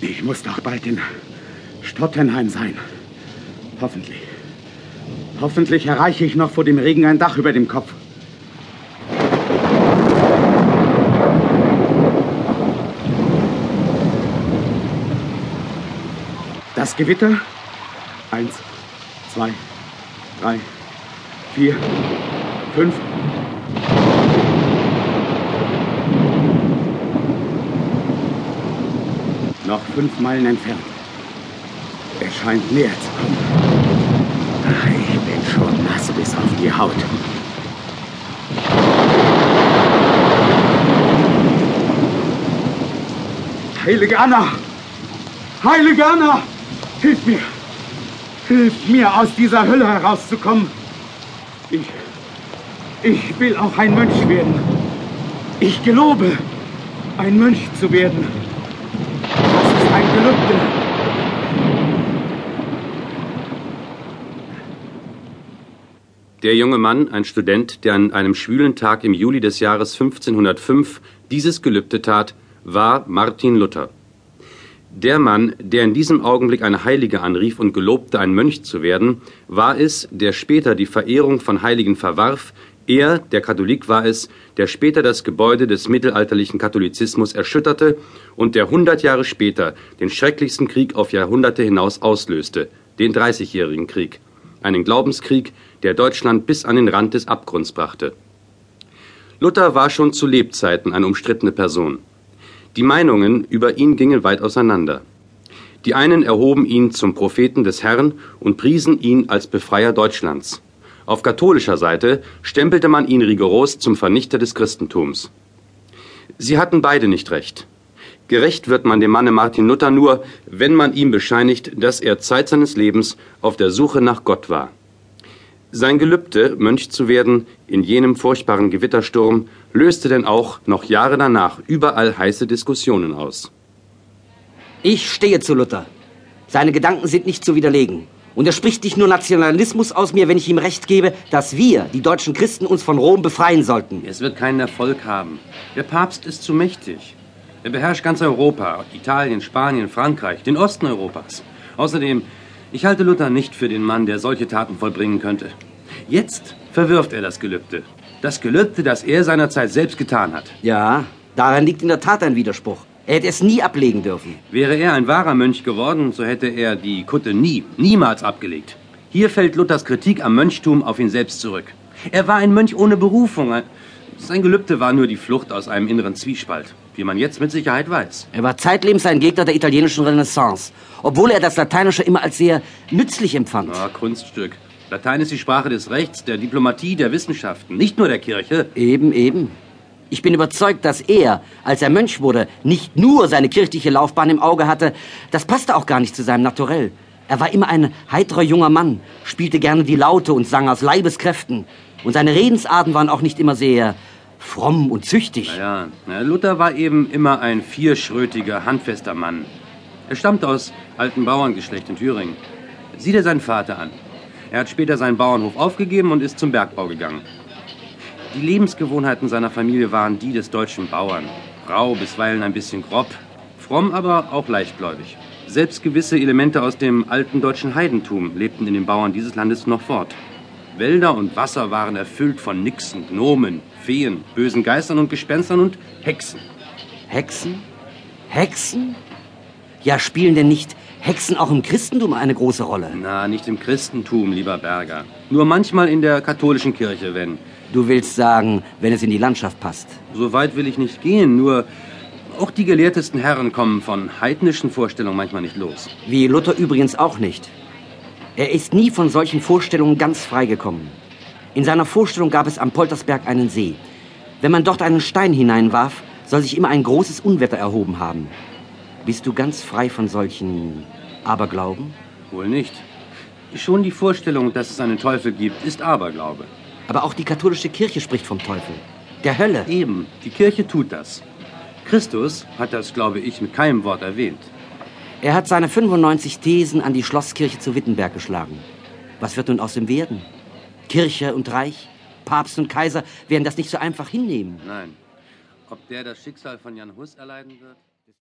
Ich muss doch bald in Stottenheim sein. Hoffentlich. Hoffentlich erreiche ich noch vor dem Regen ein Dach über dem Kopf. Das Gewitter. Eins, zwei, drei, vier, fünf. Noch fünf Meilen entfernt. Er scheint näher zu kommen. Ah, Ich bin schon nass bis auf die Haut. Heilige Anna! Heilige Anna! Hilf mir! Hilf mir, aus dieser Hölle herauszukommen! Ich. Ich will auch ein Mönch werden. Ich gelobe, ein Mönch zu werden. Ein Gelübde. Der junge Mann, ein Student, der an einem schwülen Tag im Juli des Jahres 1505 dieses Gelübde tat, war Martin Luther. Der Mann, der in diesem Augenblick eine Heilige anrief und gelobte, ein Mönch zu werden, war es, der später die Verehrung von Heiligen verwarf, er, der Katholik war es, der später das Gebäude des mittelalterlichen Katholizismus erschütterte und der hundert Jahre später den schrecklichsten Krieg auf Jahrhunderte hinaus auslöste, den Dreißigjährigen Krieg, einen Glaubenskrieg, der Deutschland bis an den Rand des Abgrunds brachte. Luther war schon zu Lebzeiten eine umstrittene Person. Die Meinungen über ihn gingen weit auseinander. Die einen erhoben ihn zum Propheten des Herrn und priesen ihn als Befreier Deutschlands. Auf katholischer Seite stempelte man ihn rigoros zum Vernichter des Christentums. Sie hatten beide nicht recht. Gerecht wird man dem Manne Martin Luther nur, wenn man ihm bescheinigt, dass er Zeit seines Lebens auf der Suche nach Gott war. Sein Gelübde, Mönch zu werden, in jenem furchtbaren Gewittersturm, löste denn auch noch Jahre danach überall heiße Diskussionen aus. Ich stehe zu Luther. Seine Gedanken sind nicht zu widerlegen. Und er spricht nicht nur Nationalismus aus mir, wenn ich ihm recht gebe, dass wir, die deutschen Christen, uns von Rom befreien sollten. Es wird keinen Erfolg haben. Der Papst ist zu mächtig. Er beherrscht ganz Europa, Italien, Spanien, Frankreich, den Osten Europas. Außerdem, ich halte Luther nicht für den Mann, der solche Taten vollbringen könnte. Jetzt verwirft er das Gelübde. Das Gelübde, das er seinerzeit selbst getan hat. Ja, daran liegt in der Tat ein Widerspruch. Er hätte es nie ablegen dürfen. Wäre er ein wahrer Mönch geworden, so hätte er die Kutte nie, niemals abgelegt. Hier fällt Luthers Kritik am Mönchtum auf ihn selbst zurück. Er war ein Mönch ohne Berufung. Sein Gelübde war nur die Flucht aus einem inneren Zwiespalt, wie man jetzt mit Sicherheit weiß. Er war zeitlebens ein Gegner der italienischen Renaissance, obwohl er das Lateinische immer als sehr nützlich empfand. Ah, Kunststück. Latein ist die Sprache des Rechts, der Diplomatie, der Wissenschaften, nicht nur der Kirche. Eben, eben. Ich bin überzeugt, dass er, als er Mönch wurde, nicht nur seine kirchliche Laufbahn im Auge hatte. Das passte auch gar nicht zu seinem Naturell. Er war immer ein heiterer junger Mann, spielte gerne die Laute und sang aus Leibeskräften. Und seine Redensarten waren auch nicht immer sehr fromm und züchtig. Naja, na, Luther war eben immer ein vierschrötiger, handfester Mann. Er stammt aus alten Bauerngeschlecht in Thüringen. Sieh dir seinen Vater an. Er hat später seinen Bauernhof aufgegeben und ist zum Bergbau gegangen. Die Lebensgewohnheiten seiner Familie waren die des deutschen Bauern. Rau, bisweilen ein bisschen grob, fromm, aber auch leichtgläubig. Selbst gewisse Elemente aus dem alten deutschen Heidentum lebten in den Bauern dieses Landes noch fort. Wälder und Wasser waren erfüllt von Nixen, Gnomen, Feen, bösen Geistern und Gespenstern und Hexen. Hexen? Hexen? Ja, spielen denn nicht Hexen auch im Christentum eine große Rolle? Na, nicht im Christentum, lieber Berger. Nur manchmal in der katholischen Kirche, wenn. Du willst sagen, wenn es in die Landschaft passt. So weit will ich nicht gehen, nur auch die gelehrtesten Herren kommen von heidnischen Vorstellungen manchmal nicht los. Wie Luther übrigens auch nicht. Er ist nie von solchen Vorstellungen ganz freigekommen. In seiner Vorstellung gab es am Poltersberg einen See. Wenn man dort einen Stein hineinwarf, soll sich immer ein großes Unwetter erhoben haben. Bist du ganz frei von solchen Aberglauben? Wohl nicht. Schon die Vorstellung, dass es einen Teufel gibt, ist Aberglaube. Aber auch die katholische Kirche spricht vom Teufel. Der Hölle. Eben, die Kirche tut das. Christus hat das, glaube ich, mit keinem Wort erwähnt. Er hat seine 95 Thesen an die Schlosskirche zu Wittenberg geschlagen. Was wird nun aus ihm werden? Kirche und Reich, Papst und Kaiser werden das nicht so einfach hinnehmen. Nein. Ob der das Schicksal von Jan Hus erleiden wird?